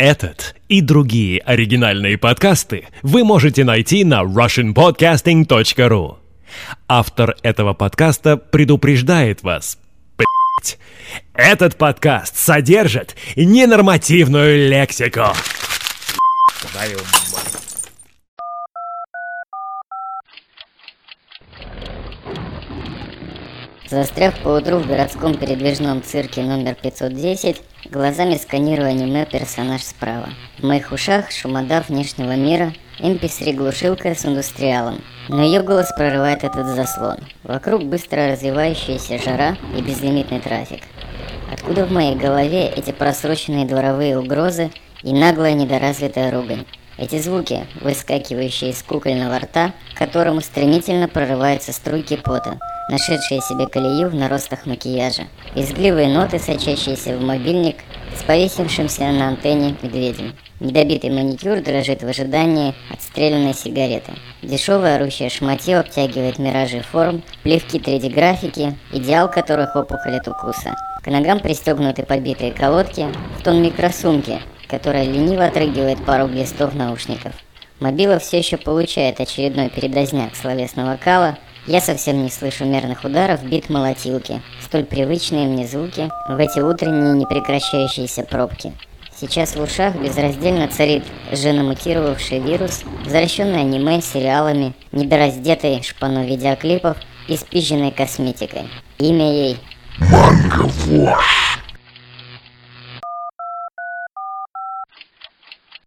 Этот и другие оригинальные подкасты вы можете найти на russianpodcasting.ru. Автор этого подкаста предупреждает вас, блять, этот подкаст содержит ненормативную лексику. Твою мать. Застряв поутру в городском передвижном цирке номер 510, глазами сканирую аниме персонаж справа. В моих ушах шумодав внешнего мира, MP3 глушилка с индустриалом, но ее голос прорывает этот заслон. Вокруг быстро развивающаяся жара и безлимитный трафик. Откуда в моей голове эти просроченные дворовые угрозы и наглая недоразвитая ругань? Эти звуки, выскакивающие из кукольного рта, к которому стремительно прорываются струйки пота, нашедшие себе колею в наростах макияжа. Изгливые ноты, сочащиеся в мобильник, с повесившимся на антенне медведем. Недобитый маникюр дрожит в ожидании отстрелянной сигареты. Дешевое орущее шматье обтягивает миражи форм, плевки 3D-графики, идеал которых опухоль от укуса. К ногам пристегнуты подбитые колодки, в тон микросумки, которая лениво отрыгивает пару глистов наушников. Мобила все еще получает очередной передозняк словесного кала, я совсем не слышу мерных ударов бит молотилки, столь привычные мне звуки в эти утренние непрекращающиеся пробки. Сейчас в ушах безраздельно царит женомутировавший вирус, возвращенный аниме, сериалами, недораздетой шпану видеоклипов и спизженной косметикой. Имя ей Манго Вош.